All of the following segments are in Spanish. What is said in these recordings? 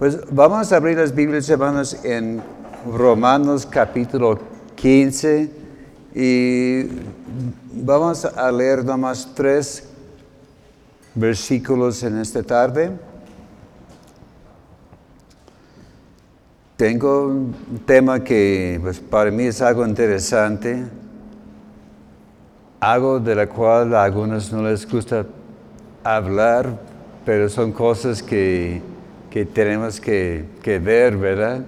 Pues vamos a abrir las Biblias, hermanos, en Romanos capítulo 15 y vamos a leer nomás tres versículos en esta tarde. Tengo un tema que pues, para mí es algo interesante, algo de la cual a algunos no les gusta hablar, pero son cosas que, tenemos que, que ver, ¿verdad?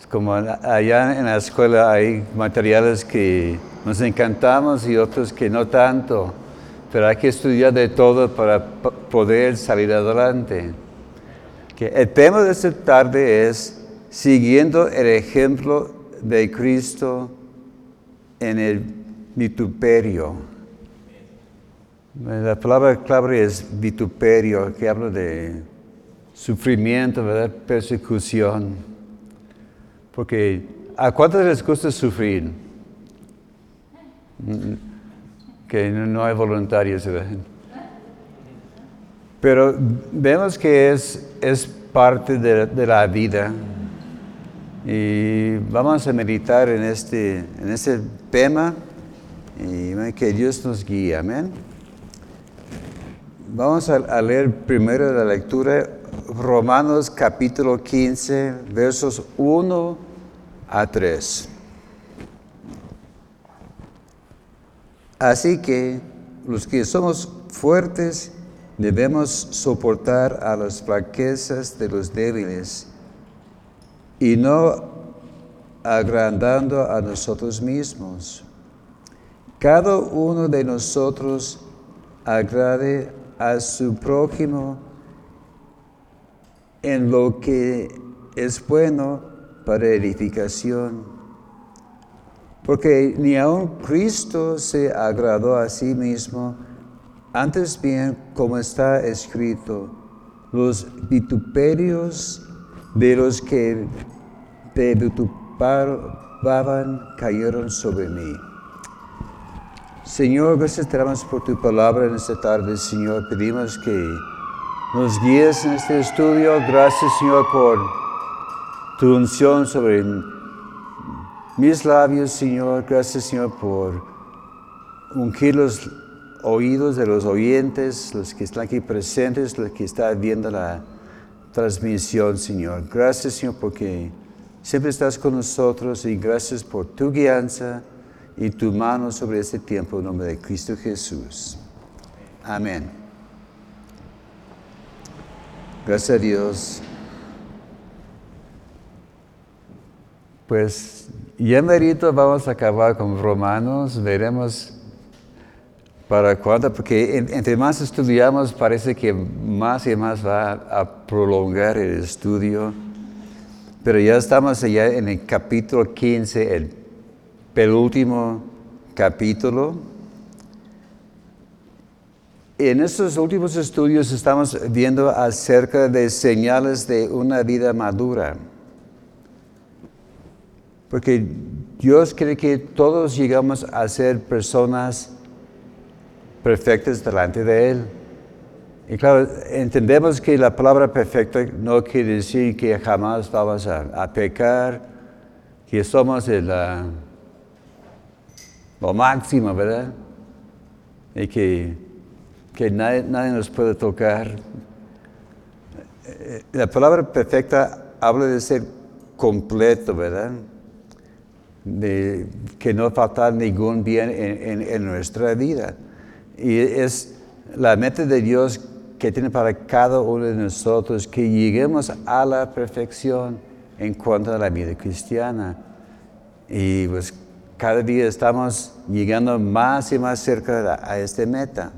Es como allá en la escuela hay materiales que nos encantamos y otros que no tanto, pero hay que estudiar de todo para poder salir adelante el tema de esta tarde es siguiendo el ejemplo de Cristo en el vituperio. La palabra clave es vituperio, que habla de sufrimiento, ¿verdad? persecución. Porque ¿a cuántos les gusta sufrir? Que no hay voluntarios, ¿verdad? Pero vemos que es, es parte de, la vida y vamos a meditar en este, en este tema y que Dios nos guíe. Amén. Vamos a, leer primero la lectura Romanos capítulo 15, versos 1 a 3. Así que los que somos fuertes, Debemos soportar a las flaquezas de los débiles y no agrandando a nosotros mismos. Cada uno de nosotros agrade a su prójimo en lo que es bueno para edificación. Porque ni aun Cristo se agradó a sí mismo, antes bien, como está escrito, los vituperios de los que te vitupaban cayeron sobre mí. Señor, gracias por tu palabra en esta tarde, Señor. Pedimos que nos guíes en este estudio. Gracias, Señor, por tu unción sobre mis labios, Señor. Gracias, Señor, por ungirlos oídos de los oyentes, los que están aquí presentes, los que están viendo la transmisión, Señor. Gracias, Señor, porque siempre estás con nosotros y gracias por tu guianza y tu mano sobre este tiempo en nombre de Cristo Jesús. Amén. Gracias a Dios. Pues ya merito vamos a acabar con Romanos, veremos para cuándo, porque entre más estudiamos parece que más y más va a prolongar el estudio, pero ya estamos allá en el capítulo 15, el penúltimo capítulo. En estos últimos estudios estamos viendo acerca de señales de una vida madura. Porque Dios cree que todos llegamos a ser personas perfectas delante de Él. Y claro, entendemos que la palabra perfecta no quiere decir que jamás vamos a, pecar, que somos el, lo máximo, ¿verdad? Y que, que nadie, nadie nos puede tocar. La palabra perfecta habla de ser completo, ¿verdad? De que no falta ningún bien en, en nuestra vida. Y es la meta de Dios que tiene para cada uno de nosotros que lleguemos a la perfección en cuanto a la vida cristiana. Y pues cada día estamos llegando más y más cerca a esta meta.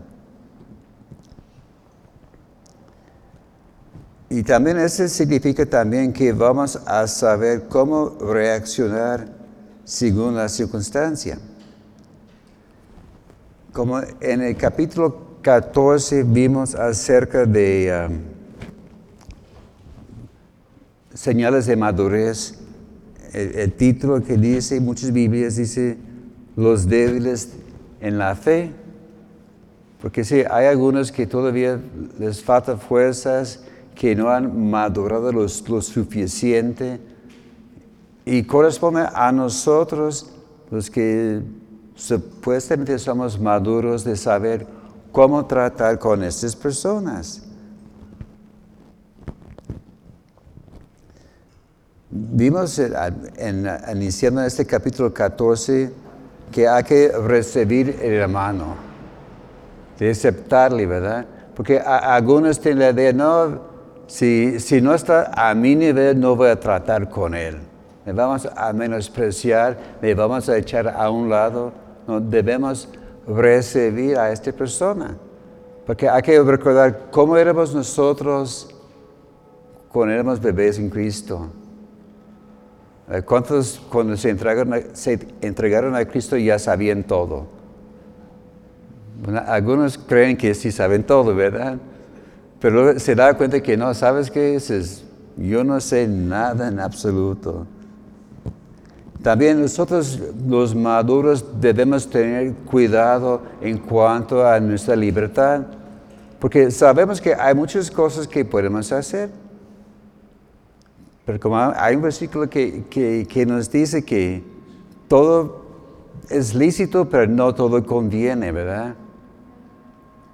Y también eso significa también que vamos a saber cómo reaccionar según la circunstancia. Como en el capítulo 14 vimos acerca de um, señales de madurez, el, título que dice, muchas Biblias dice, los débiles en la fe. Porque sí, hay algunos que todavía les falta fuerzas que no han madurado lo, suficiente y corresponde a nosotros los que supuestamente somos maduros de saber cómo tratar con estas personas. Vimos en, iniciando este capítulo 14 que hay que recibir el hermano, de aceptarle, ¿verdad? Porque algunos tienen la idea, no, si, si no está a mi nivel, no voy a tratar con él. Me vamos a menospreciar, me vamos a echar a un lado. No debemos recibir a esta persona. Porque hay que recordar cómo éramos nosotros cuando éramos bebés en Cristo. Eh, ¿Cuántos cuando se entregaron, a, se entregaron a Cristo ya sabían todo? algunos creen que sí saben todo, ¿verdad? Pero se da cuenta que no, ¿sabes qué es? Yo no sé nada en absoluto. También nosotros los maduros debemos tener cuidado en cuanto a nuestra libertad, porque sabemos que hay muchas cosas que podemos hacer. Pero como hay un versículo que, nos dice que todo es lícito, pero no todo conviene, ¿verdad?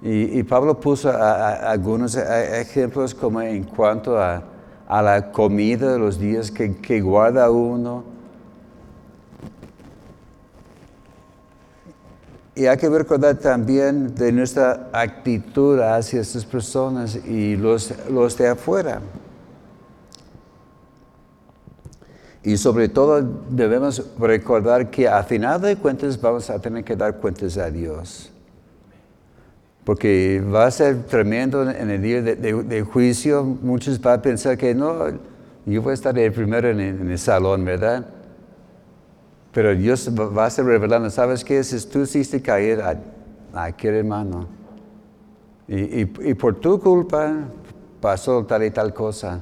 Y, Pablo puso algunos ejemplos como en cuanto a, la comida los días que, que guarda uno Y hay que recordar también de nuestra actitud hacia estas personas y los, los de afuera. Y sobre todo debemos recordar que a final de cuentas vamos a tener que dar cuentas a Dios. Porque va a ser tremendo en el día de, juicio. Muchos van a pensar que no, yo voy a estar el primero en el salón, ¿verdad? Pero Dios va a ser revelando, ¿sabes qué? Si tú hiciste caer a, aquel hermano y, por tu culpa pasó tal y tal cosa.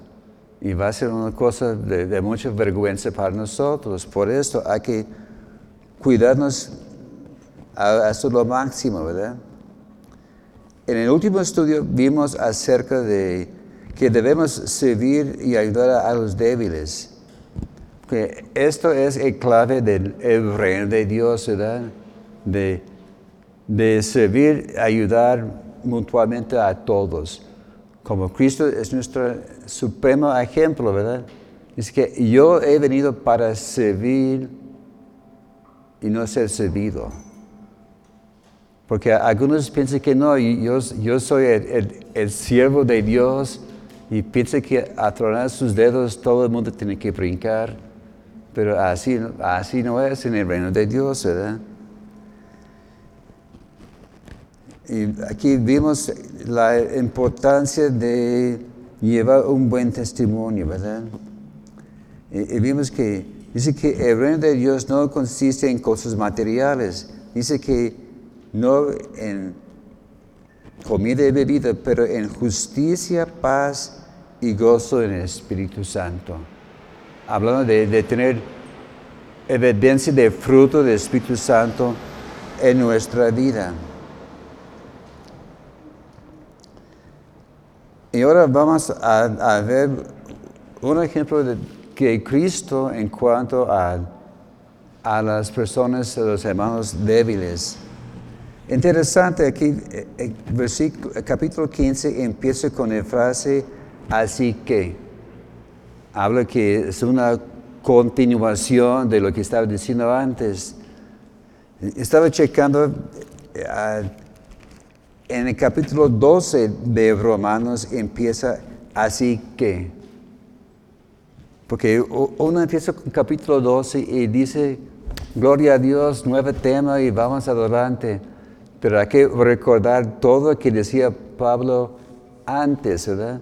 Y va a ser una cosa de, mucha vergüenza para nosotros. Por eso hay que cuidarnos hasta lo máximo, ¿verdad? En el último estudio vimos acerca de que debemos servir y ayudar a los débiles que esto es el clave del reino de Dios, ¿verdad? De, de servir, ayudar mutuamente a todos. Como Cristo es nuestro supremo ejemplo, ¿verdad? Es que yo he venido para servir y no ser servido. Porque algunos piensan que no, yo, soy el, siervo de Dios y piensan que a tronar sus dedos todo el mundo tiene que brincar. Pero así, así no es en el reino de Dios, ¿verdad? Y aquí vimos la importancia de llevar un buen testimonio, ¿verdad? Y, vimos que dice que el reino de Dios no consiste en cosas materiales, dice que no en comida y bebida, pero en justicia, paz y gozo en el Espíritu Santo hablando de, tener evidencia de fruto del Espíritu Santo en nuestra vida. Y ahora vamos a, ver un ejemplo de que Cristo en cuanto a, a las personas, a los hermanos débiles. Interesante, aquí el eh, eh, versículo, capítulo 15 empieza con la frase, así que habla que es una continuación de lo que estaba diciendo antes. Estaba checando eh, en el capítulo 12 de Romanos empieza así que. Porque uno empieza con capítulo 12 y dice, gloria a Dios, nuevo tema y vamos adelante. Pero hay que recordar todo lo que decía Pablo antes, ¿verdad?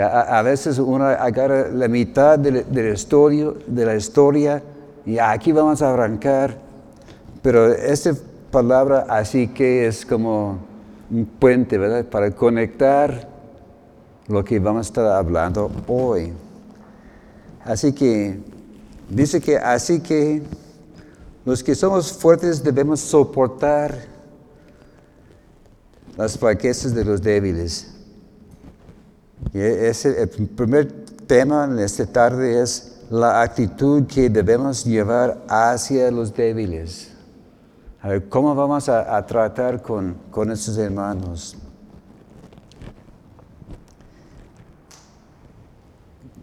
a, veces uno agarra la mitad de la, historia, de la historia y aquí vamos a arrancar, pero esta palabra así que es como un puente, ¿verdad? Para conectar lo que vamos a estar hablando hoy. Así que dice que así que los que somos fuertes debemos soportar las fraquezas de los débiles Y ese, el primer tema en esta tarde es la actitud que debemos llevar hacia los débiles. A ver, ¿cómo vamos a, tratar con, con estos hermanos?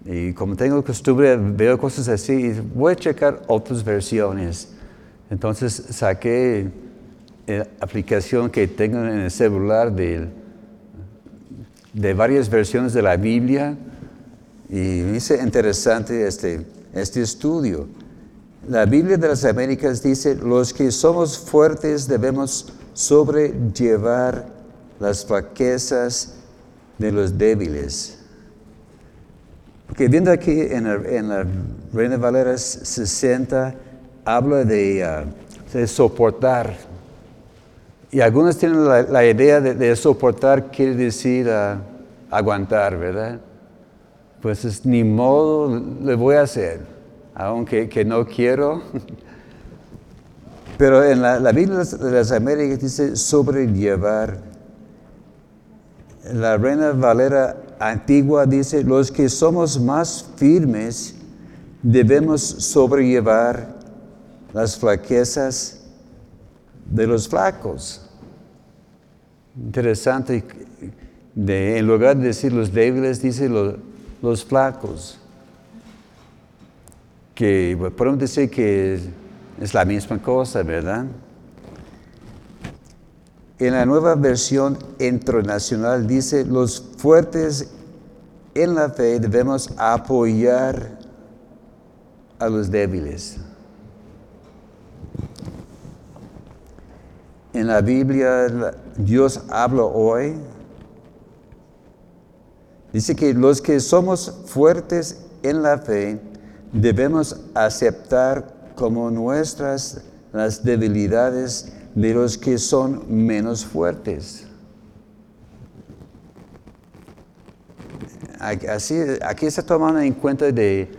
Y como tengo costumbre, veo cosas así, voy a checar otras versiones. Entonces saqué aplicación que tengo en el celular de, de varias versiones de la Biblia y me hice interesante este, este estudio. La Biblia de las Américas dice, los que somos fuertes debemos sobrellevar las flaquezas de los débiles. Porque viendo aquí en la, Reina Valera 60, habla de, ah, de soportar. Y algunos tienen la, idea de, soportar quiere decir ah, aguantar, ¿verdad? Pues es ni modo, le voy a hacer aunque que no quiero. Pero en la, Biblia de las Américas dice sobrellevar. La Reina Valera antigua dice, los que somos más firmes debemos sobrellevar las flaquezas de los flacos. Interesante, en lugar de decir los débiles, dice los flacos que podemos decir que es la misma cosa, ¿verdad? En la nueva versión internacional dice, los fuertes en la fe debemos apoyar a los débiles. En la Biblia Dios habla hoy. Dice que los que somos fuertes en la fe debemos aceptar como nuestras las debilidades de los que son menos fuertes. Así, aquí está tomando en cuenta de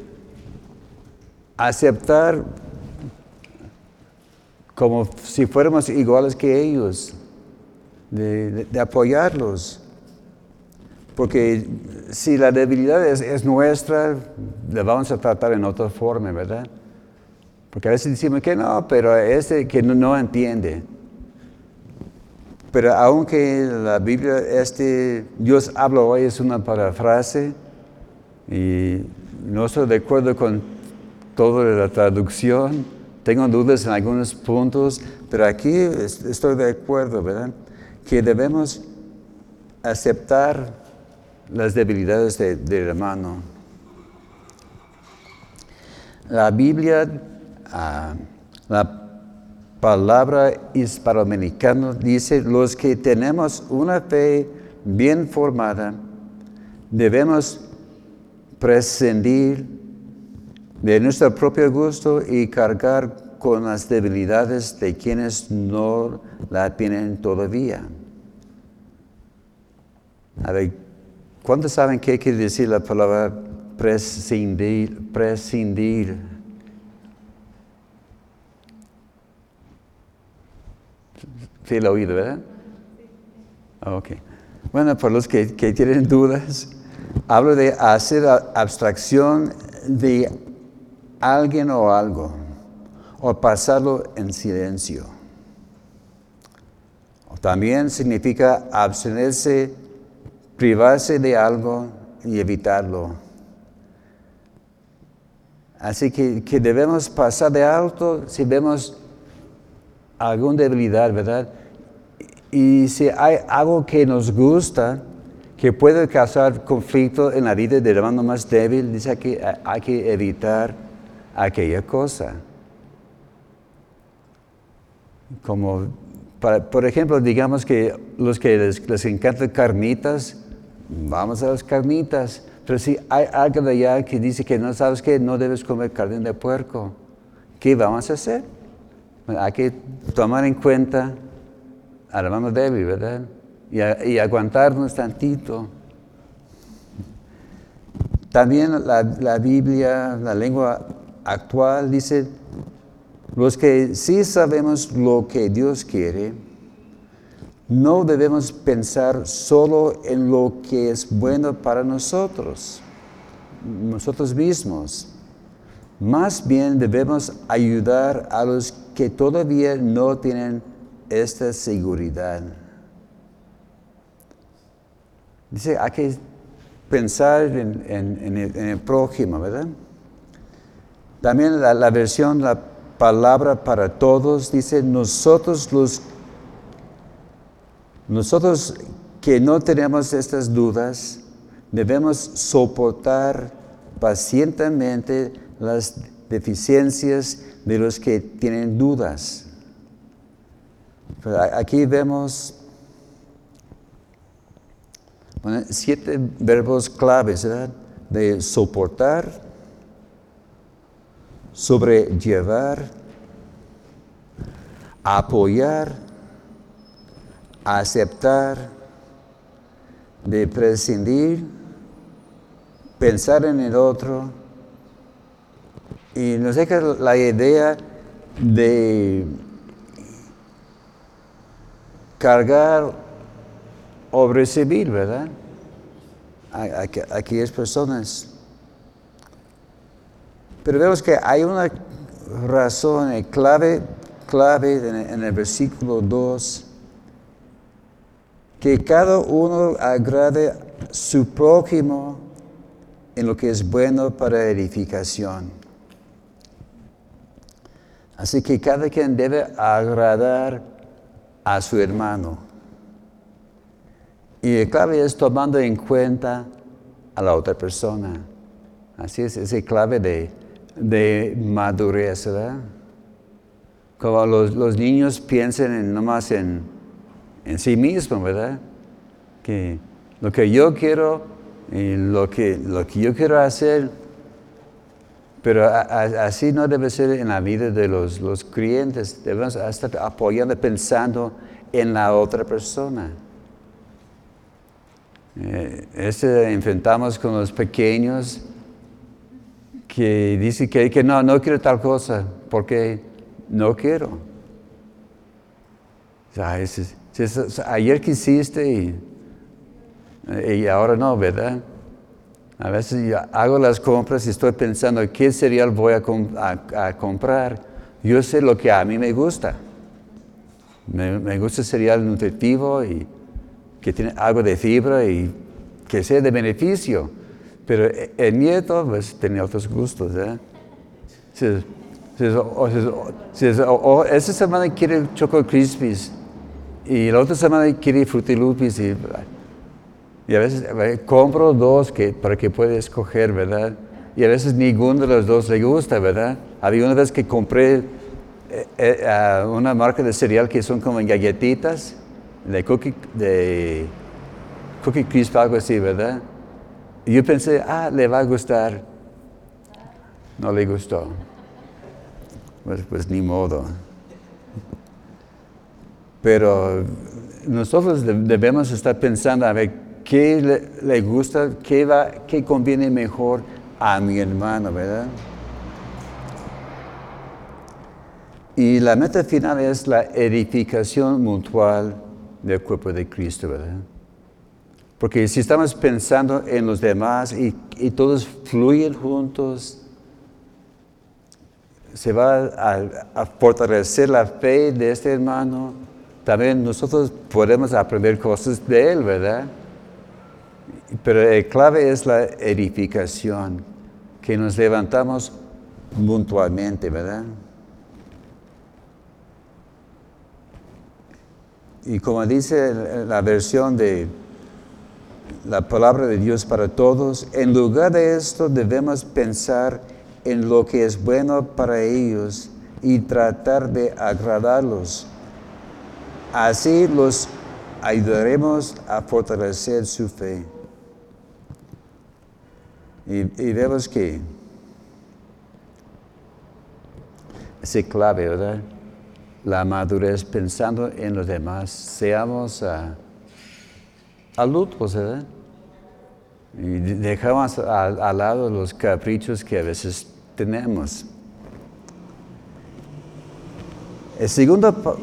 aceptar como si fuéramos iguales que ellos, de apoyarlos. Porque si la debilidad es, nuestra, la vamos a tratar en otra forma, ¿verdad? Porque a veces decimos que no, pero este que no, entiende. Pero aunque la Biblia, este, Dios habla hoy es una parafrase y no estoy de acuerdo con toda la traducción, tengo dudas en algunos puntos, pero aquí estoy de acuerdo, ¿verdad? Que debemos aceptar las debilidades del hermano. La Biblia, ah, la palabra hispanoamericana dice, los que tenemos una fe bien formada, debemos prescindir de nuestro propio gusto y cargar con las debilidades de quienes no la tienen todavía. A ver, ¿Cuántos saben qué quiere decir la palabra prescindir? prescindir? Sí, lo oído, ¿verdad? Ok. Bueno, por los que tienen dudas, hablo de hacer abstracción de alguien o algo, o pasarlo en silencio. También significa abstenerse privarse de algo y evitarlo. Así que, debemos pasar de alto si vemos alguna debilidad, ¿verdad? Y si hay algo que nos gusta, que puede causar conflicto en la vida del hermano más débil, dice que hay que evitar aquella cosa. Como, por ejemplo, digamos que los que les, les encantan carnitas, vamos a las carnitas. Pero si hay algo de allá que dice que no sabes que no debes comer carne de puerco, ¿qué vamos a hacer? hay que tomar en cuenta al hermano débil, ¿verdad? Y, y, aguantarnos tantito. También la, la Biblia, la lengua actual, dice, los que sí sabemos lo que Dios quiere, no debemos pensar solo en lo que es bueno para nosotros, nosotros mismos. Más bien debemos ayudar a los que todavía no tienen esta seguridad. Dice, hay que pensar en, el, prójimo, ¿verdad? También la, la versión, la palabra para todos, dice, nosotros los nosotros que no tenemos estas dudas, debemos soportar pacientemente las deficiencias de los que tienen dudas. Aquí vemos siete verbos claves de soportar, sobrellevar, apoyar, aceptar, de prescindir, pensar en el otro y nos deja la idea de cargar o recibir, ¿verdad? Aquí, es personas. Pero vemos que hay una razón clave, clave en el versículo 2 que cada uno agrade su prójimo en lo que es bueno para edificación. Así que cada quien debe agradar a su hermano. Y clave es tomando en cuenta a la otra persona. Así es, ese clave de, de madurez, ¿verdad? Como los, los niños piensan en, nomás en, en sí mismo, ¿verdad? Que lo que yo quiero y lo que, lo que yo quiero hacer, pero así no debe ser en la vida de los, los clientes. Debemos estar apoyando, pensando en la otra persona. Eh, este enfrentamos con los pequeños que dicen que, no, no quiero tal cosa, porque no quiero. Ayer quisiste y, y ahora no, ¿verdad? A veces yo hago las compras y estoy pensando qué cereal voy a, comprar. Yo sé lo que a mí me gusta. Me, gusta el cereal nutritivo y que tiene algo de fibra y que sea de beneficio. Pero el nieto pues, tiene otros gustos. ¿eh? esa semana quiere Choco Crispies y la otra semana quiere frutilupis y, y a veces compro dos que, para que pueda escoger, ¿verdad? Y a veces ninguno de los dos le gusta, ¿verdad? Había una vez que compré eh, eh, una marca de cereal que son como galletitas, de cookie, de cookie crisp, algo así, ¿verdad? Y yo pensé, ah, le va a gustar. No le gustó. Pues, pues ni modo. Pero nosotros debemos estar pensando a ver qué le, gusta, qué, va, qué conviene mejor a mi hermano, ¿verdad? Y la meta final es la edificación mutual del cuerpo de Cristo, ¿verdad? Porque si estamos pensando en los demás y, todos fluyen juntos, se va a fortalecer la fe de este hermano, también nosotros podemos aprender cosas de Él, ¿verdad? Pero la clave es la edificación, que nos levantamos mutuamente, ¿verdad? Y como dice la versión de la palabra de Dios para todos, en lugar de esto debemos pensar en lo que es bueno para ellos y tratar de agradarlos Así los ayudaremos a fortalecer su fe. Y, vemos que es clave, ¿verdad? La madurez pensando en los demás. Seamos uh, ¿verdad? Y dejamos al lado los caprichos que a veces tenemos. El segundo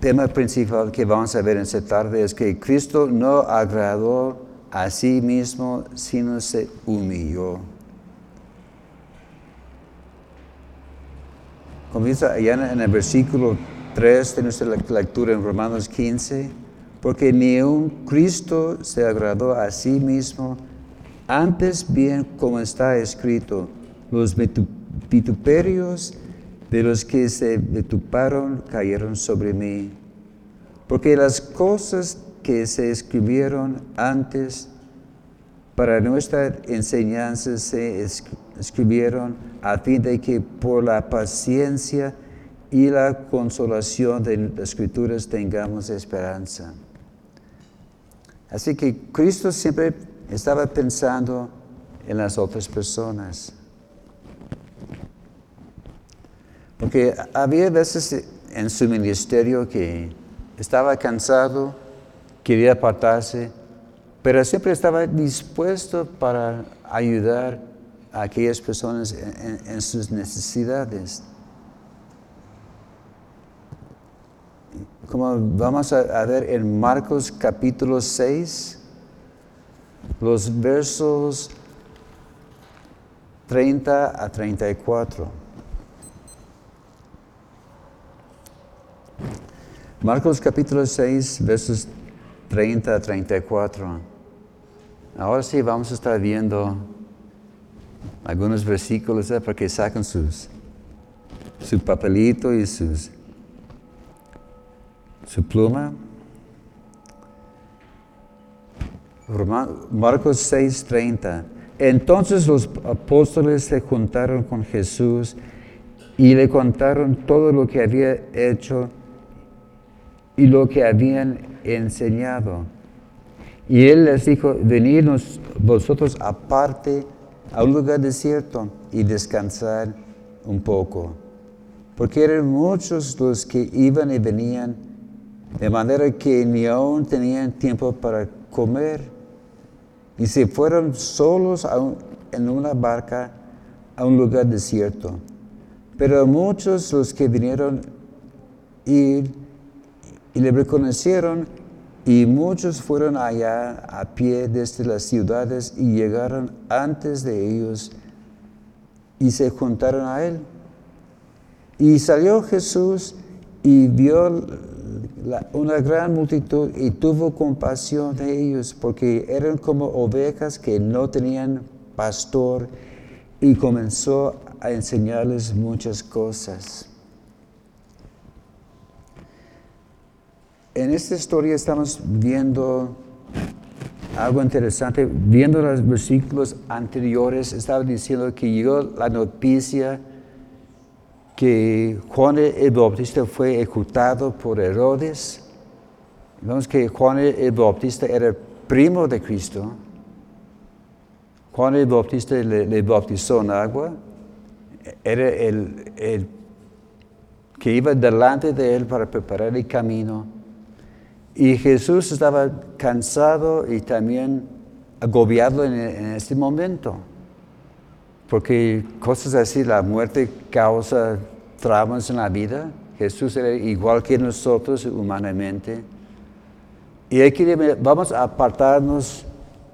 tema principal que vamos a ver en esta tarde es que Cristo no agradó a sí mismo, sino se humilló. Comienza allá en el versículo 3 de nuestra lectura en Romanos 15, porque ni un Cristo se agradó a sí mismo, antes bien como está escrito, los vituperios de los que se vituparon cayeron sobre mí, porque las cosas que se escribieron antes para nuestra enseñanza se escribieron a fin de que por la paciencia y la consolación de las escrituras tengamos esperanza. Así que Cristo siempre estaba pensando en las otras personas. Porque había veces en su ministerio que estaba cansado, quería apartarse, pero siempre estaba dispuesto para ayudar a aquellas personas en, sus necesidades. Como vamos a, ver en Marcos capítulo 6, los versos 30 a 34. Marcos capítulo 6, versos 30 a 34. Ahora sí vamos a estar viendo algunos versículos ¿eh? para que saquen sus, su papelito y sus, su pluma. Marcos 6, 30. Entonces los apóstoles se juntaron con Jesús y le contaron todo lo que había hecho y lo que habían enseñado. Y él les dijo, venid vosotros aparte a un lugar desierto y descansar un poco. Porque eran muchos los que iban y venían, de manera que ni aún tenían tiempo para comer. Y se fueron solos en una barca a un lugar desierto. Pero muchos los que vinieron ir y le reconocieron y muchos fueron allá a pie desde las ciudades y llegaron antes de ellos y se juntaron a él. Y salió Jesús y vio una gran multitud y tuvo compasión de ellos porque eran como ovejas que no tenían pastor y comenzó a enseñarles muchas cosas. En esta historia estamos viendo algo interesante. Viendo los versículos anteriores, estaba diciendo que llegó la noticia que Juan el Bautista fue ejecutado por Herodes. Vemos que Juan el Bautista era primo de Cristo. Juan el Bautista le, bautizó en agua. Era el, el que iba delante de él para preparar el camino y Jesús estaba cansado y también agobiado en, este momento, porque cosas así, la muerte causa traumas en la vida. Jesús era igual que nosotros humanamente. Y aquí vamos a apartarnos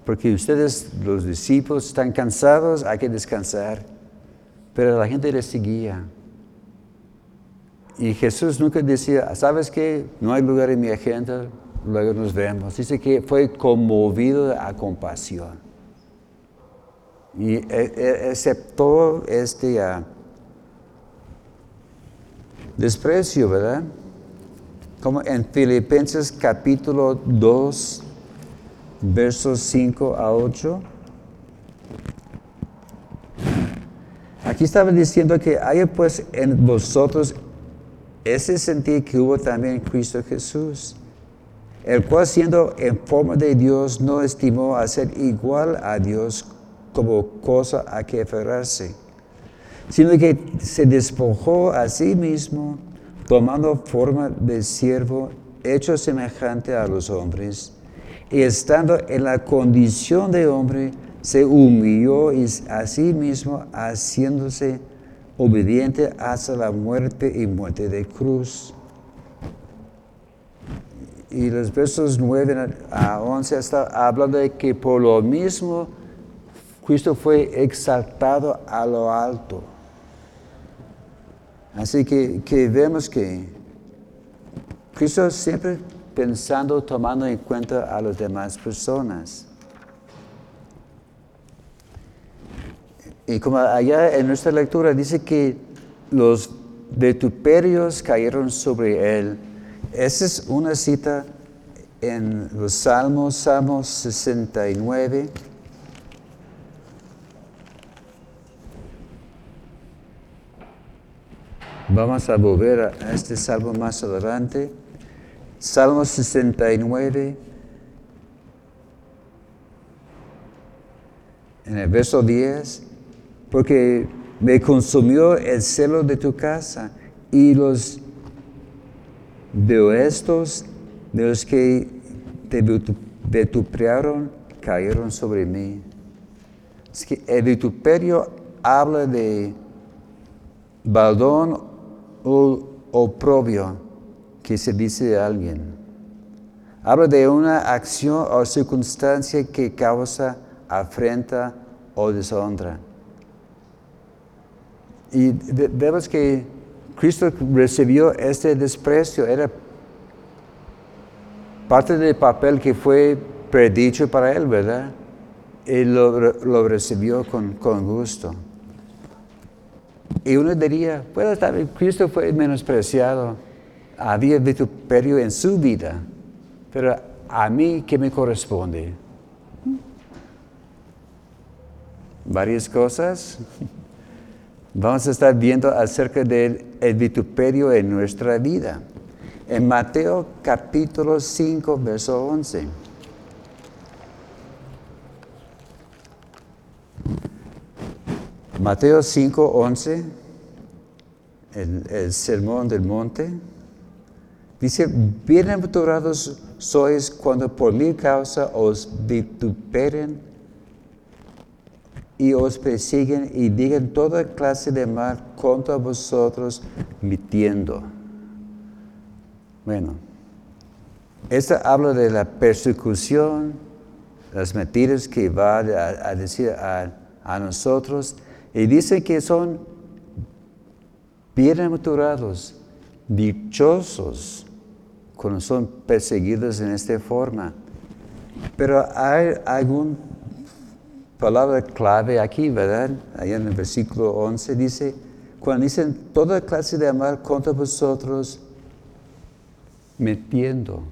porque ustedes, los discípulos, están cansados, hay que descansar. Pero la gente le seguía. Y Jesús nunca decía, ¿sabes qué? No hay lugar en mi agenda, luego nos vemos. Dice que fue conmovido a compasión. Y e, e, aceptó este uh, desprecio, ¿verdad? Como en Filipenses capítulo 2, versos 5 a 8. Aquí estaba diciendo que hay pues en vosotros ese sentir que hubo también en Cristo Jesús, el cual siendo en forma de Dios no estimó a ser igual a Dios como cosa a que aferrarse, sino que se despojó a sí mismo, tomando forma de siervo, hecho semejante a los hombres, y estando en la condición de hombre, se humilló a sí mismo, haciéndose obediente hasta la muerte y muerte de cruz. y los versos 9 a 11 está hablando de que por lo mismo Cristo fue exaltado a lo alto. Así que, que vemos que Cristo siempre pensando, tomando en cuenta a las demás personas. Y como allá en nuestra lectura dice que los vituperios cayeron sobre él. Esa es una cita en los Salmos, Salmos 69. Vamos a volver a este salmo más adelante. Salmo 69. En el verso 10 porque me consumió el celo de tu casa y los de estos de los que te vitupearon cayeron sobre mí. Es que el vituperio habla de baldón o oprobio que se dice de alguien. Habla de una acción o circunstancia que causa afrenta o deshonra. Y vemos que Cristo recibió este desprecio, era parte del papel que fue predicho para él, ¿verdad? Y lo, recibió con, gusto. Y uno diría, bueno, Cristo fue menospreciado, había vituperio en su vida, pero a mí, ¿qué me corresponde? Varias cosas. Vamos a estar viendo acerca del vituperio en nuestra vida. En Mateo capítulo 5, verso 11. Mateo 5, 11, el, el sermón del monte, dice, bienaventurados sois cuando por mi causa os vituperen y os persiguen y digan toda clase de mal contra vosotros, mitiendo. Bueno, esta habla de la persecución, las mentiras que va a, decir a, a, nosotros, y dice que son bienaventurados, dichosos, cuando son perseguidos en esta forma. Pero hay algún palabra clave aquí, ¿verdad? Ahí en el versículo 11 dice, cuando dicen toda clase de amar contra vosotros, metiendo.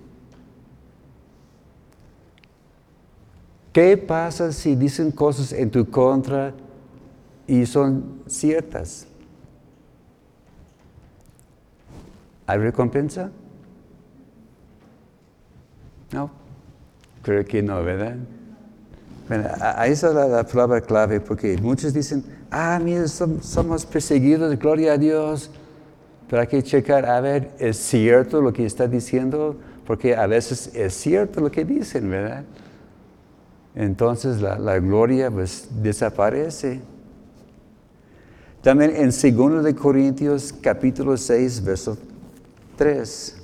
¿Qué pasa si dicen cosas en tu contra y son ciertas? ¿Hay recompensa? No, creo que no, ¿verdad? ahí está la, palabra clave, porque muchos dicen, ah, mira, somos perseguidos, gloria a Dios. Pero hay que checar, a ver, ¿es cierto lo que está diciendo? Porque a veces es cierto lo que dicen, ¿verdad? Entonces la, la gloria pues desaparece. También en 2 de Corintios capítulo 6, verso 3.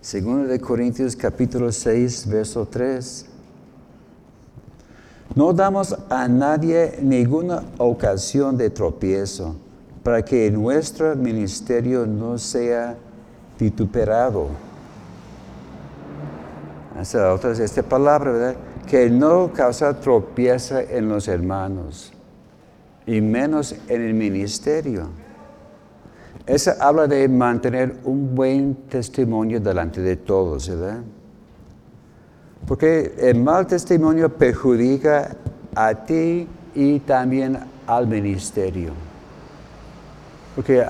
Segundo de Corintios capítulo 6, verso 3. No damos a nadie ninguna ocasión de tropiezo para que nuestro ministerio no sea vituperado. Esa otra es esta palabra, ¿verdad? Que no causa tropieza en los hermanos y menos en el ministerio. Esa habla de mantener un buen testimonio delante de todos, ¿verdad? Porque el mal testimonio perjudica a ti y también al ministerio. Porque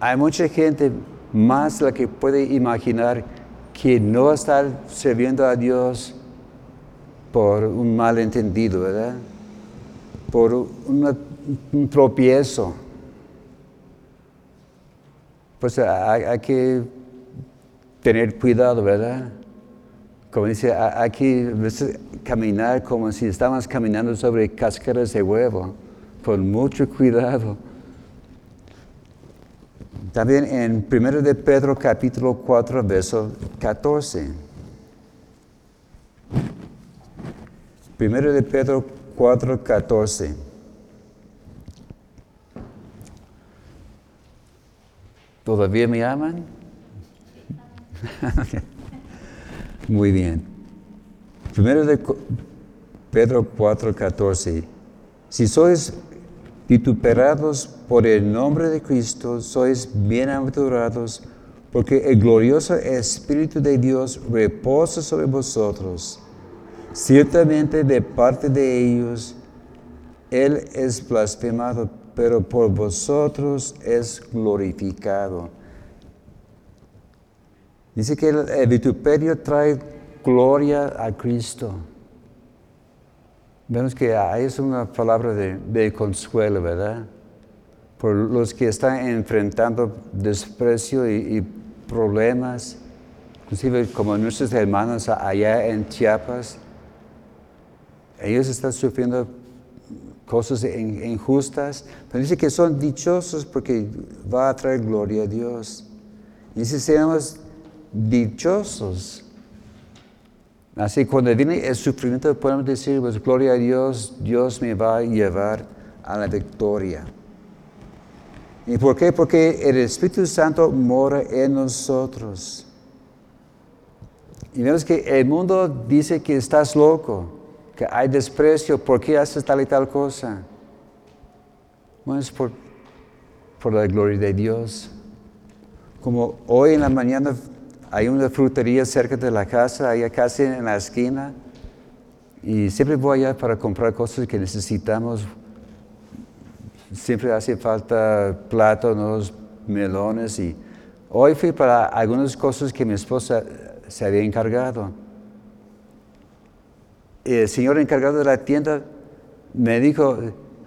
hay mucha gente más la que puede imaginar que no está sirviendo a Dios por un malentendido, ¿verdad? Por un tropiezo pues hay, que tener cuidado, ¿verdad? como dice aquí, caminar como si estábamos caminando sobre cáscaras de huevo, con mucho cuidado. También en 1 de Pedro capítulo 4, verso 14. 1 de Pedro 4, 14. ¿Todavía me aman? Muy bien. Primero de Pedro 4, 14. Si sois vituperados por el nombre de Cristo, sois bienaventurados, porque el glorioso Espíritu de Dios reposa sobre vosotros. Ciertamente de parte de ellos, Él es blasfemado, pero por vosotros es glorificado. Dice que el, vituperio trae gloria a Cristo. Vemos que ahí es una palabra de, consuelo, ¿verdad? Por los que están enfrentando desprecio y, problemas, inclusive como nuestros hermanos allá en Chiapas, ellos están sufriendo cosas injustas, pero dice que son dichosos porque va a traer gloria a Dios. Dice, seamos dichosos Así cuando viene el sufrimiento podemos decir, pues gloria a Dios, Dios me va a llevar a la victoria. ¿Y por qué? Porque el Espíritu Santo mora en nosotros. Y vemos que el mundo dice que estás loco, que hay desprecio, ¿por qué haces tal y tal cosa? Bueno, es por, por la gloria de Dios. Como hoy en la mañana hay una frutería cerca de la casa, allá casi en la esquina. Y siempre voy allá para comprar cosas que necesitamos. Siempre hace falta plátanos, melones. Y hoy fui para algunas cosas que mi esposa se había encargado. El señor encargado de la tienda me dijo,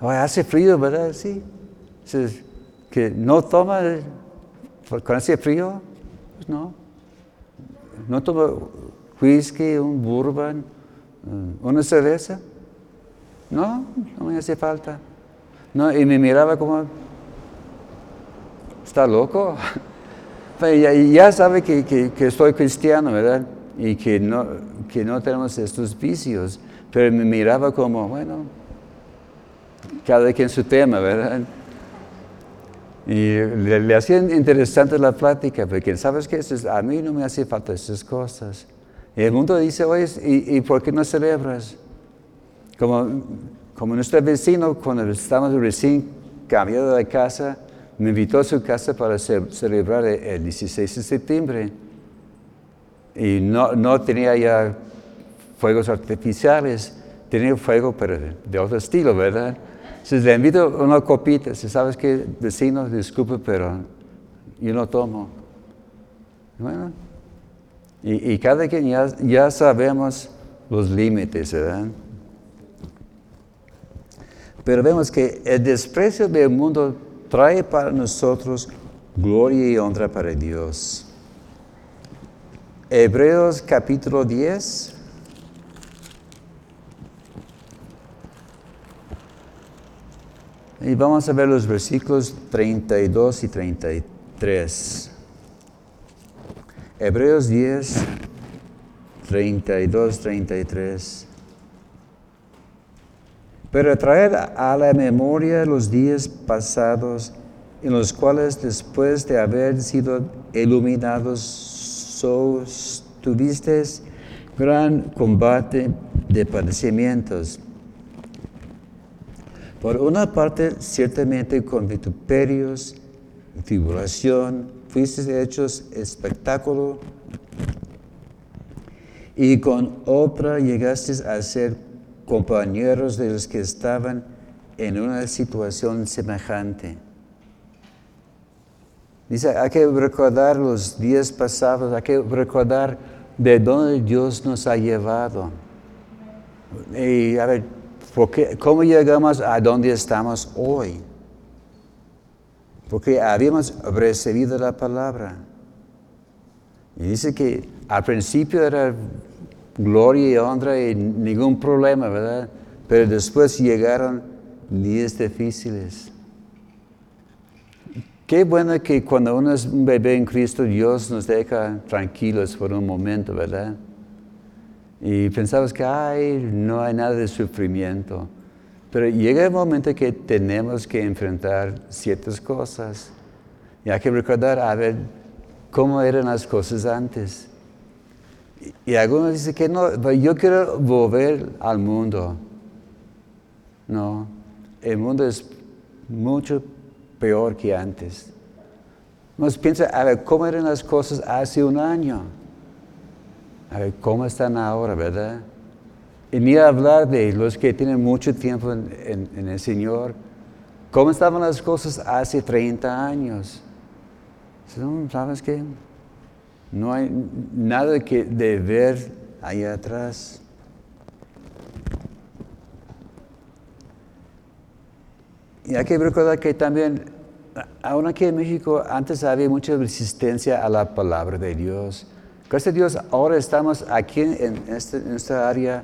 hace frío, ¿verdad? Sí. que no toma con ese frío. Pues no no tomo whisky, un bourbon, eh, una cerveza. No, no me hace falta. No, y me miraba como, ¿está loco? y ya sabe que, que, soy cristiano, ¿verdad? Y que no, que no tenemos estos vicios. Pero me miraba como, bueno, cada quien su tema, ¿verdad? Y le, hacía interesante la plática, porque sabes que a mí no me hace falta esas cosas. Y el mundo dice, oye, ¿y, por qué no celebras? Como, como nuestro vecino, cuando estábamos recién cambiados de casa, me invitó a su casa para celebrar el 16 de septiembre. Y no, no tenía ya fuegos artificiales, tenía fuego, pero de otro estilo, ¿verdad? Si le invito una copita, si sabes que vecino, disculpe, pero yo no tomo. Bueno, y, cada quien ya, ya sabemos los límites, ¿verdad? Pero vemos que el desprecio del mundo trae para nosotros gloria y honra para Dios. Hebreos capítulo 10. Y vamos a ver los versículos 32 y 33. Hebreos 10, 32, 33. Pero traer a la memoria los días pasados en los cuales después de haber sido iluminados sostuviste gran combate de padecimientos. Por una parte, ciertamente con vituperios, figuración, fuiste hechos espectáculo, y con otra llegaste a ser compañeros de los que estaban en una situación semejante. Dice, hay que recordar los días pasados, hay que recordar de dónde Dios nos ha llevado. Y a ver, porque, ¿Cómo llegamos a donde estamos hoy? Porque habíamos recibido la palabra. Y dice que al principio era gloria y honra y ningún problema, ¿verdad? Pero después llegaron días difíciles. Qué bueno que cuando uno es un bebé en Cristo, Dios nos deja tranquilos por un momento, ¿verdad? Y pensamos que, ay, no hay nada de sufrimiento. Pero llega el momento que tenemos que enfrentar ciertas cosas. Y hay que recordar, a ver, cómo eran las cosas antes. Y, algunos dicen que no, yo quiero volver al mundo. No, el mundo es mucho peor que antes. Nos piensa, a ver, ¿cómo eran las cosas hace un año? A ver, ¿cómo están ahora, verdad? Y ni hablar de los que tienen mucho tiempo en, el Señor. ¿Cómo estaban las cosas hace 30 años? ¿Sabes qué? No hay nada que de ver allá atrás. Y hay que recordar que también, aún aquí en México, antes había mucha resistencia a la palabra de Dios. Gracias a Dios, ahora estamos aquí en, este, esta área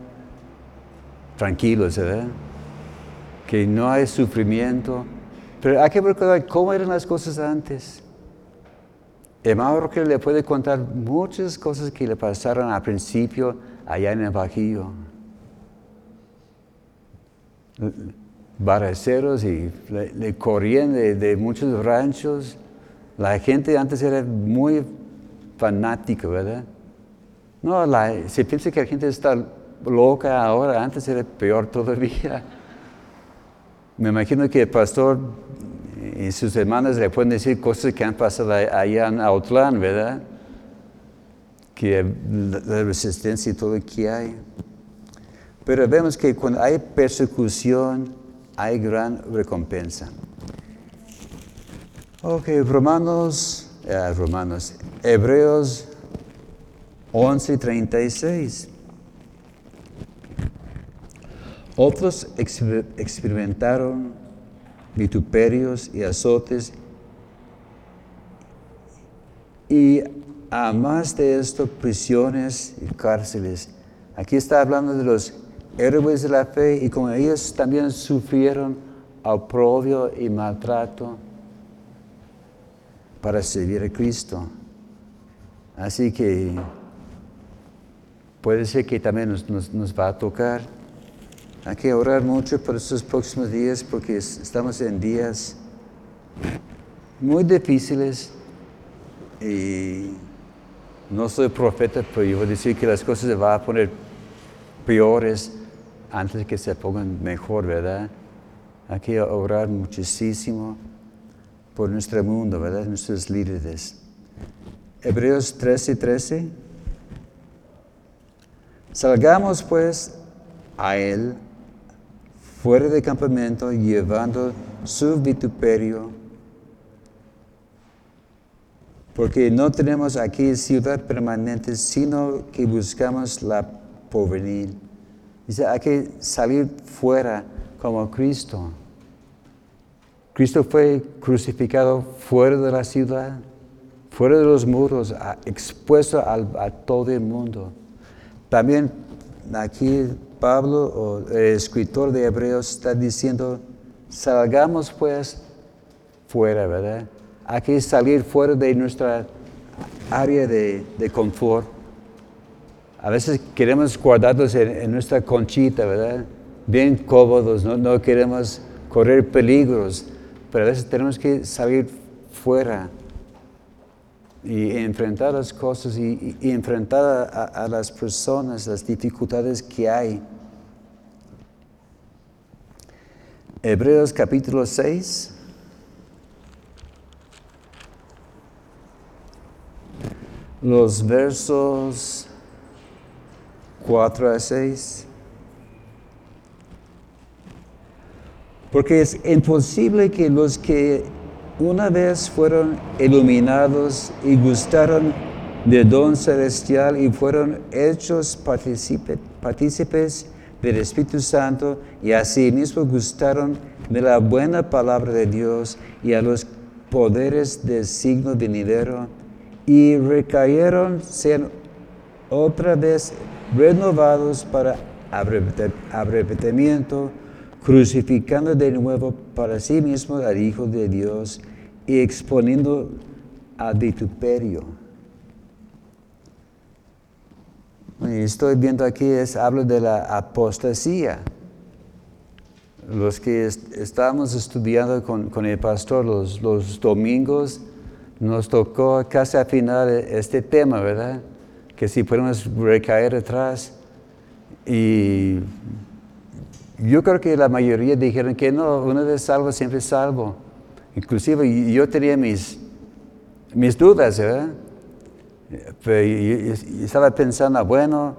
tranquilos, ¿verdad? Que no hay sufrimiento. Pero hay que recordar cómo eran las cosas antes. Hermano Roque le puede contar muchas cosas que le pasaron al principio allá en el Bajío baraceros y le, corrían de, muchos ranchos. La gente antes era muy fanática, ¿verdad? No, se piensa que la gente está loca ahora, antes era peor todavía. Me imagino que el pastor y sus hermanas le pueden decir cosas que han pasado allá en Autlán, ¿verdad? Que la resistencia y todo lo que hay. Pero vemos que cuando hay persecución, hay gran recompensa. Ok, Romanos, eh, Romanos, Hebreos 11:36. Otros experimentaron vituperios y azotes y a más de esto prisiones y cárceles. Aquí está hablando de los héroes de la fe y como ellos también sufrieron oprobio y maltrato para servir a Cristo. Así que puede ser que también nos, va a tocar. Hay que orar mucho por estos próximos días porque estamos en días muy difíciles y no soy profeta, pero yo voy a decir que las cosas se van a poner peores antes que se pongan mejor, ¿verdad? Hay que orar muchísimo por nuestro mundo, ¿verdad? Nuestros líderes. Hebreos 13, 13. Salgamos pues a él fuera del campamento llevando su vituperio, porque no tenemos aquí ciudad permanente, sino que buscamos la porvenir. Dice, hay que salir fuera como Cristo. Cristo fue crucificado fuera de la ciudad, fuera de los muros, expuesto a, todo el mundo. También aquí Pablo, el escritor de Hebreos, está diciendo, salgamos pues fuera, ¿verdad? Hay que salir fuera de nuestra área de confort a veces queremos guardarlos en, nuestra conchita, ¿verdad? Bien cómodos, no, queremos correr peligros, pero a veces tenemos que salir fuera y enfrentar las cosas y, enfrentar a, a, las personas, las dificultades que hay. Hebreos capítulo 6. Los versos 4 a 6. Porque es imposible que los que una vez fueron iluminados y gustaron del don celestial y fueron hechos partícipes del Espíritu Santo y así mismo gustaron de la buena palabra de Dios y a los poderes del signo venidero y recayeron, sean otra vez renovados para arrepentimiento, crucificando de nuevo para sí mismo al Hijo de Dios y exponiendo al vituperio. Estoy viendo aquí, es, hablo de la apostasía. Los que estábamos estudiando con, el pastor los, los, domingos, nos tocó casi al final este tema, ¿verdad? Que si podemos recaer atrás. Y yo creo que la mayoría dijeron que no, una vez salvo, siempre salvo. Inclusive yo tenía mis, mis dudas, ¿verdad? Pero estaba pensando, bueno,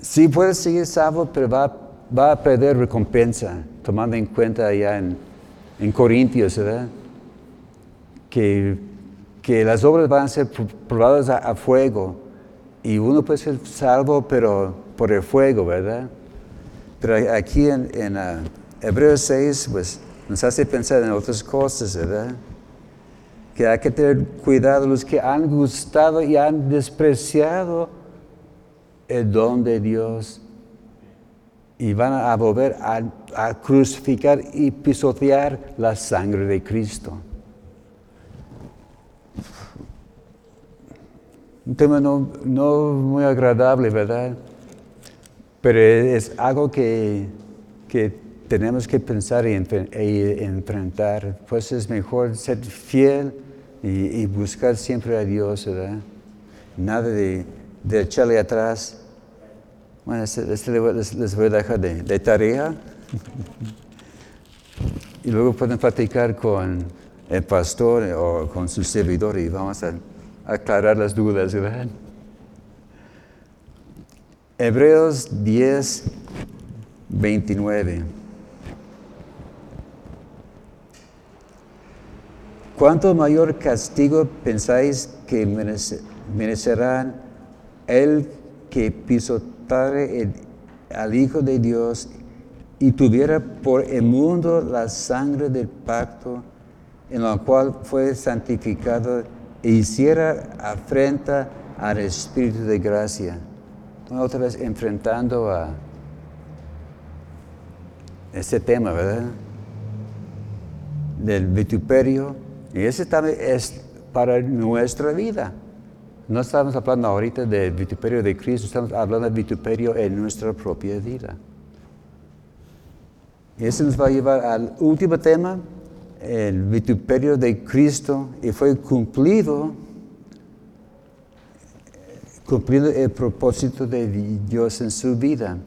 sí puede seguir salvo, pero va, va, a perder recompensa, tomando en cuenta ya en, en Corintios, ¿verdad? Que, que, las obras van a ser probadas a, fuego y uno puede ser salvo, pero por el fuego, ¿verdad? Pero aquí en, en uh, Hebreos 6, pues nos hace pensar en otras cosas, ¿verdad? que hay que tener cuidado los que han gustado y han despreciado el don de Dios y van a volver a, crucificar y pisotear la sangre de Cristo. Un tema no, muy agradable, ¿verdad? Pero es algo que, que tenemos que pensar y enfrentar. Pues es mejor ser fiel y, buscar siempre a Dios, ¿verdad? Nada de, echarle atrás. Bueno, este, este les, voy a dejar de, tarea. y luego pueden platicar con el pastor o con su servidor y vamos a aclarar las dudas, ¿verdad? Hebreos 10, 29. ¿Cuánto mayor castigo pensáis que merecerán el que pisotare al Hijo de Dios y tuviera por el mundo la sangre del pacto en la cual fue santificado e hiciera afrenta al Espíritu de gracia? Otra vez enfrentando a este tema, ¿verdad? Del vituperio y ese también es para nuestra vida. No estamos hablando ahorita del vituperio de Cristo, estamos hablando del vituperio en nuestra propia vida. Y eso nos va a llevar al último tema, el vituperio de Cristo, y fue cumplido, cumpliendo el propósito de Dios en su vida.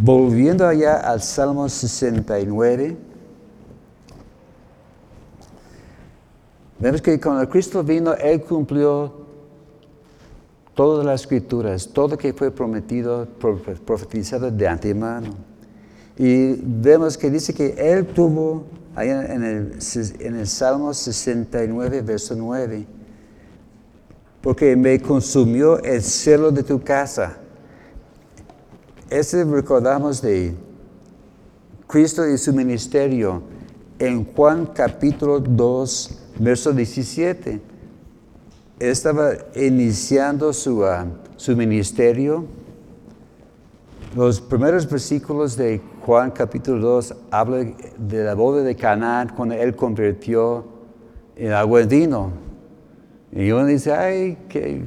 Volviendo allá al Salmo 69, Vemos que cuando Cristo vino, Él cumplió todas las escrituras, todo lo que fue prometido, profetizado de antemano. Y vemos que dice que Él tuvo, ahí en el, en el Salmo 69, verso 9, porque me consumió el celo de tu casa. Ese recordamos de Cristo y su ministerio en Juan capítulo 2, verso 17. Estaba iniciando su, ah, su ministerio. Los primeros versículos de Juan capítulo 2 hablan de la boda de Canaán cuando él convirtió en agua en vino. Y uno dice, ay, qué,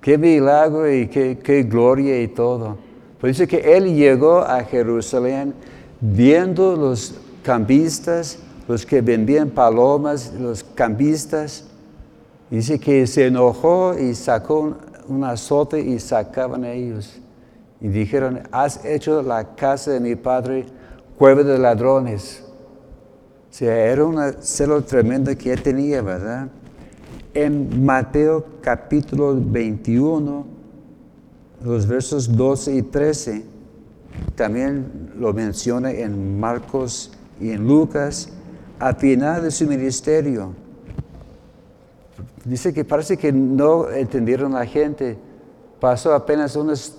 qué milagro y qué, qué gloria y todo. Pues dice que él llegó a Jerusalén viendo los cambistas los que vendían palomas, los cambistas. Dice que se enojó y sacó un, azote y sacaban a ellos. Y dijeron, has hecho la casa de mi padre cueva de ladrones. O sea, era un celo tremendo que él tenía, ¿verdad? En Mateo capítulo 21, los versos 12 y 13, también lo menciona en Marcos y en Lucas, al final de su ministerio. Dice que parece que no entendieron la gente. Pasó apenas unos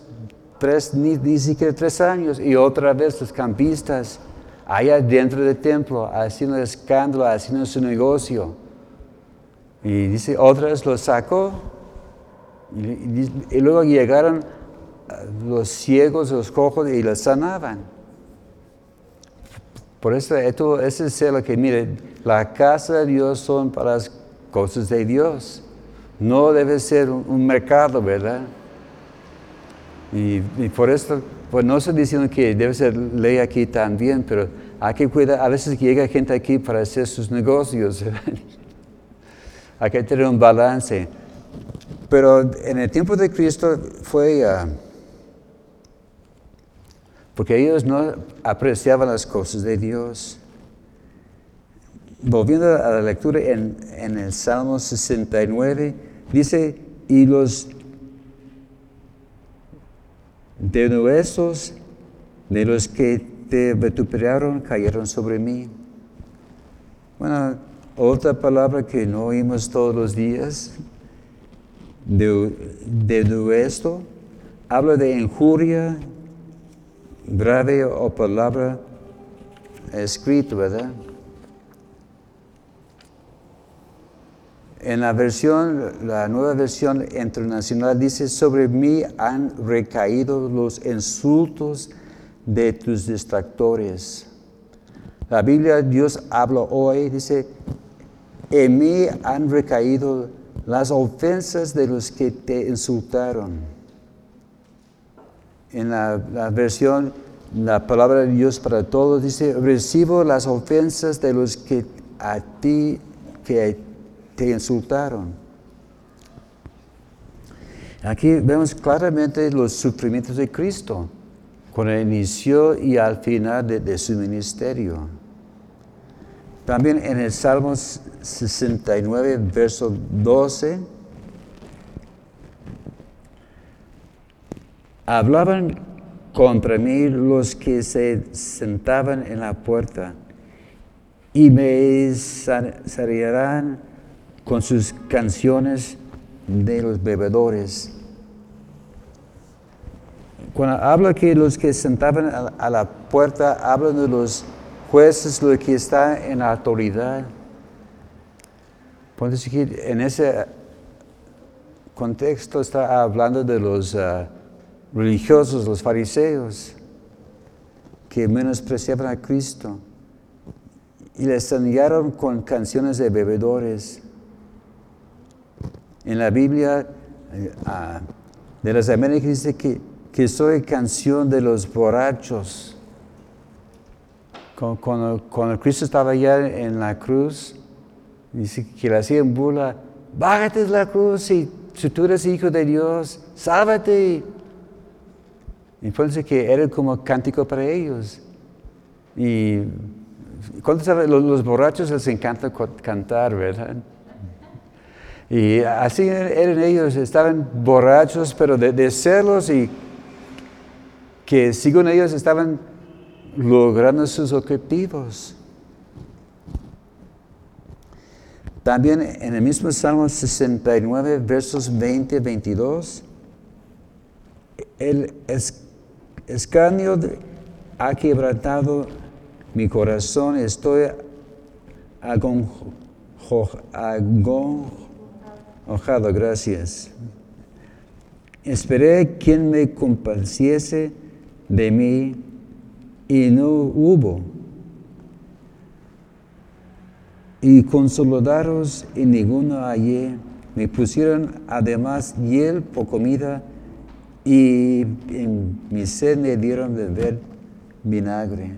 tres, ni, siquiera tres años, y otra vez los campistas, allá dentro del templo, haciendo escándalo, haciendo su negocio. Y dice, otra vez los sacó. Y, luego llegaron los ciegos, los cojos y los sanaban. Por eso, esto, ese es lo que, mire, la casa de Dios son para las cosas de Dios. No debe ser un, mercado, ¿verdad? Y, por eso, pues no estoy diciendo que debe ser ley aquí también, pero hay que cuidar, a veces llega gente aquí para hacer sus negocios. hay que tener un balance. Pero en el tiempo de Cristo fue... Ah, porque ellos no apreciaban las cosas de Dios. Volviendo a la lectura en, el Salmo 69, dice, y los denuestos de los que te vituperaron cayeron sobre mí. Bueno, otra palabra que no oímos todos los días, de, de habla de injuria, grave o palabra escrita, ¿verdad? En la versión, la nueva versión internacional dice, sobre mí han recaído los insultos de tus distractores. La Biblia, Dios habla hoy, dice, en mí han recaído las ofensas de los que te insultaron en la, versión, la palabra de Dios para todos, dice, recibo las ofensas de los que a ti, que te insultaron. Aquí vemos claramente los sufrimientos de Cristo, con el inicio y al final de, de su ministerio. También en el Salmo 69, verso 12, Hablaban contra mí los que se sentaban en la puerta y me saciarán con sus canciones de los bebedores. Cuando habla que los que sentaban a la puerta, hablan de los jueces, los que están en la autoridad. Puede decir en ese contexto está hablando de los ah, religiosos, los fariseos, que menospreciaban a Cristo y les enviaron con canciones de bebedores. En la Biblia ah, de las Américas dice que, que, soy canción de los borrachos. Cuando, Cristo estaba allá en la cruz, dice que le hacían bula, bájate de la cruz y si tú eres hijo de Dios, sálvate. Entonces que era como cántico para ellos. Y los, los borrachos les encanta cantar, ¿verdad? Y así eran ellos, estaban borrachos, pero de, de celos y que según ellos estaban logrando sus objetivos. También en el mismo Salmo 69, versos 20 22, él es escarnio ha quebrantado mi corazón, estoy agonjado, gracias. Esperé quien me compadeciese de mí y no hubo. Y consolaros y ninguno hallé. Me pusieron además hiel por comida y en mi sed me dieron de beber vinagre.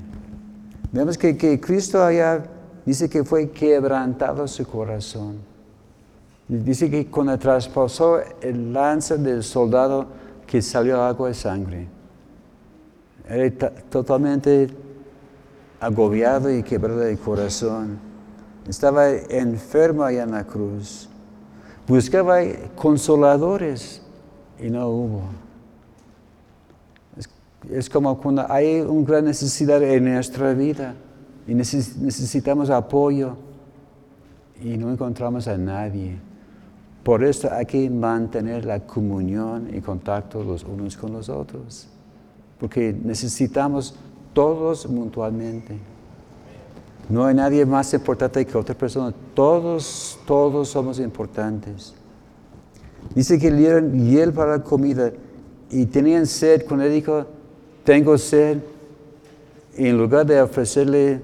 Vemos que, que Cristo allá dice que fue quebrantado su corazón. Dice que cuando traspasó el lanza del soldado que salió agua y sangre, era totalmente agobiado y quebrado de corazón. Estaba enfermo allá en la cruz. Buscaba consoladores y no hubo. Es como cuando hay una gran necesidad en nuestra vida y necesitamos apoyo y no encontramos a nadie. Por eso hay que mantener la comunión y contacto los unos con los otros, porque necesitamos todos mutuamente. No hay nadie más importante que otra persona, todos, todos somos importantes. Dice que le dieron hiel para la comida y tenían sed, cuando él dijo, tengo sed, en lugar de ofrecerle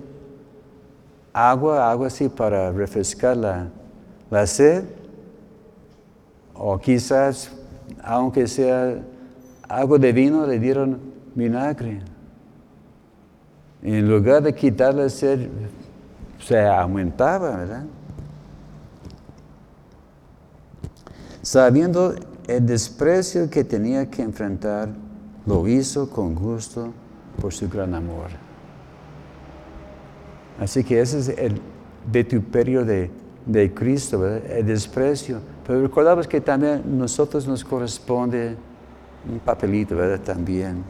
agua, agua así para refrescar la, la sed, o quizás, aunque sea algo de vino, le dieron vinagre. En lugar de quitarle la sed, se aumentaba, ¿verdad? Sabiendo el desprecio que tenía que enfrentar, lo hizo con gusto por su gran amor. Así que ese es el vituperio de, de Cristo, ¿verdad? el desprecio. Pero recordamos que también nosotros nos corresponde un papelito, ¿verdad? También.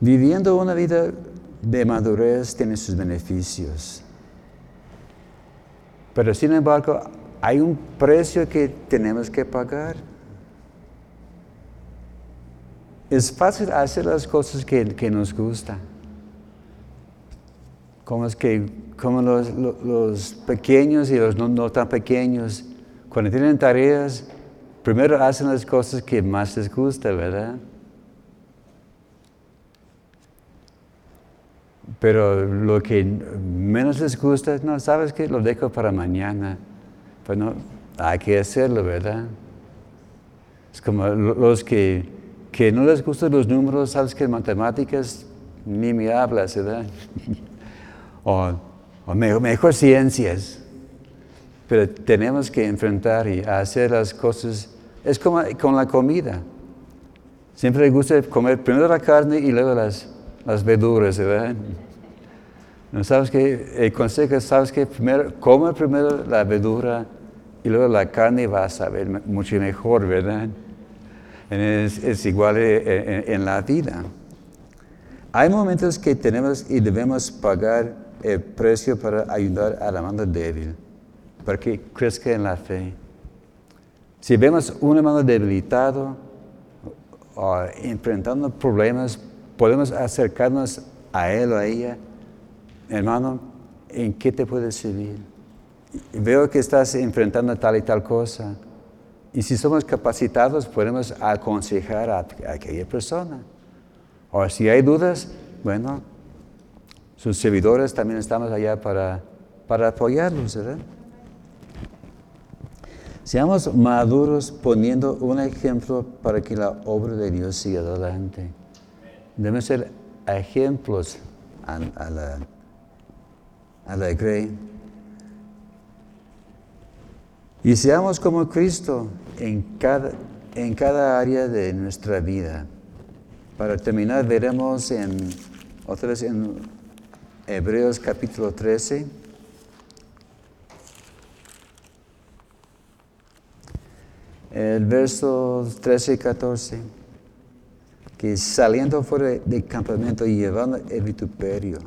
Viviendo una vida de madurez tiene sus beneficios. Pero sin embargo, hay un precio que tenemos que pagar. Es fácil hacer las cosas que, nos gustan. Como, es que, como los, pequeños y los no, tan pequeños, cuando tienen tareas, primero hacen las cosas que más les gusta, ¿verdad? Pero lo que menos les gusta, no, sabes que lo dejo para mañana. Pues no, hay que hacerlo, ¿verdad? Es como los que, que no les gustan los números, sabes que matemáticas ni me hablas, ¿verdad? o, mejor, ciencias. Pero tenemos que enfrentar y hacer las cosas. Es como con la comida. Siempre les gusta comer primero la carne y luego las, las verduras, ¿verdad? No sabes que el consejo sabes que primero come primero la verdura y luego la carne va a saber mucho mejor, ¿verdad? Es, igual en, la vida. Hay momentos que tenemos y debemos pagar el precio para ayudar a la mano débil, para que crezca en la fe. Si vemos un hermano debilitado o enfrentando problemas, podemos acercarnos a él o a ella hermano, ¿en qué te puede servir? Veo que estás enfrentando tal y tal cosa. Y si somos capacitados, podemos aconsejar a, aquella persona. O si hay dudas, bueno, sus servidores también estamos allá para, para apoyarlos, ¿verdad? Seamos maduros poniendo un ejemplo para que la obra de Dios siga adelante. Debemos ser ejemplos a la alegre. Y seamos como Cristo en cada, en cada área de nuestra vida. Para terminar, veremos en, otra vez en Hebreos capítulo 13. El verso 13 y 14, que saliendo fuera del campamento y llevando el vituperio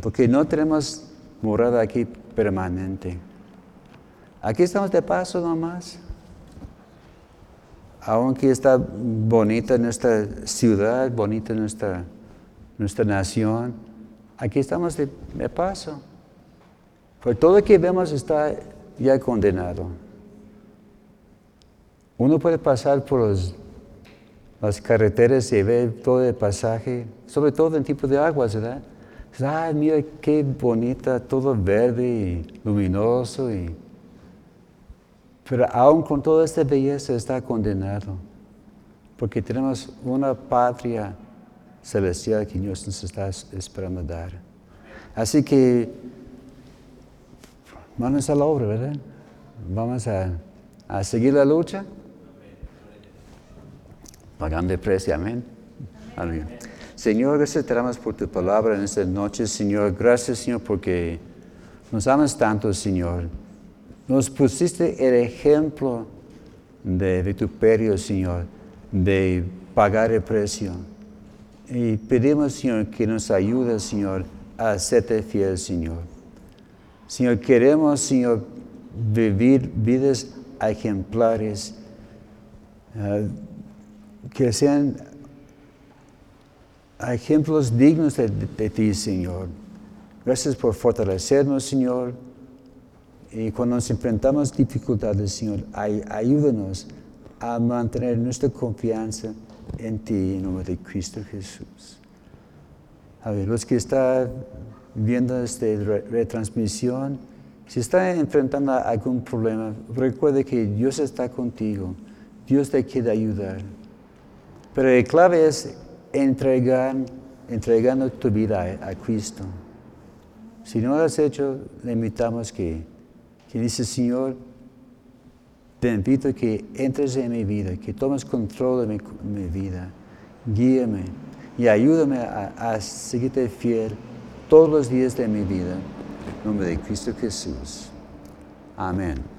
porque no tenemos morada aquí permanente. Aquí estamos de paso nomás. Aunque está bonita nuestra ciudad, bonita nuestra, nuestra nación, aquí estamos de, paso. Por todo lo que vemos está ya condenado. Uno puede pasar por las carreteras y ver todo el pasaje, sobre todo en tipo de aguas, ¿verdad? Ay, mira qué bonita, todo verde y luminoso. Y... Pero aún con toda esta belleza está condenado, porque tenemos una patria celestial que Dios nos está esperando dar. Así que vamos a la obra, ¿verdad? Vamos a, a seguir la lucha. Pagando el precio, amén. Amén. Señor, gracias te damos por tu palabra en esta noche, Señor. Gracias, Señor, porque nos amas tanto, Señor. Nos pusiste el ejemplo de vituperio, Señor, de pagar el precio. Y pedimos, Señor, que nos ayude, Señor, a serte fiel, Señor. Señor, queremos, Señor, vivir vidas ejemplares, eh, que sean ejemplos dignos de, ti, Señor. Gracias por fortalecernos, Señor. Y cuando nos enfrentamos dificultades, Señor, ay- ayúdanos a mantener nuestra confianza en ti, en nombre de Cristo Jesús. A ver, los que están viendo esta re- retransmisión, si están enfrentando algún problema, recuerde que Dios está contigo, Dios te quiere ayudar. Pero la clave es entregar, entregando tu vida a, Cristo. Si no lo has hecho, le invitamos que, que dice, Señor, te invito a que entres en mi vida, que tomes control de mi, mi vida, guíame y ayúdame a, a seguirte fiel todos los días de mi vida. En nombre de Cristo Jesús. Amén.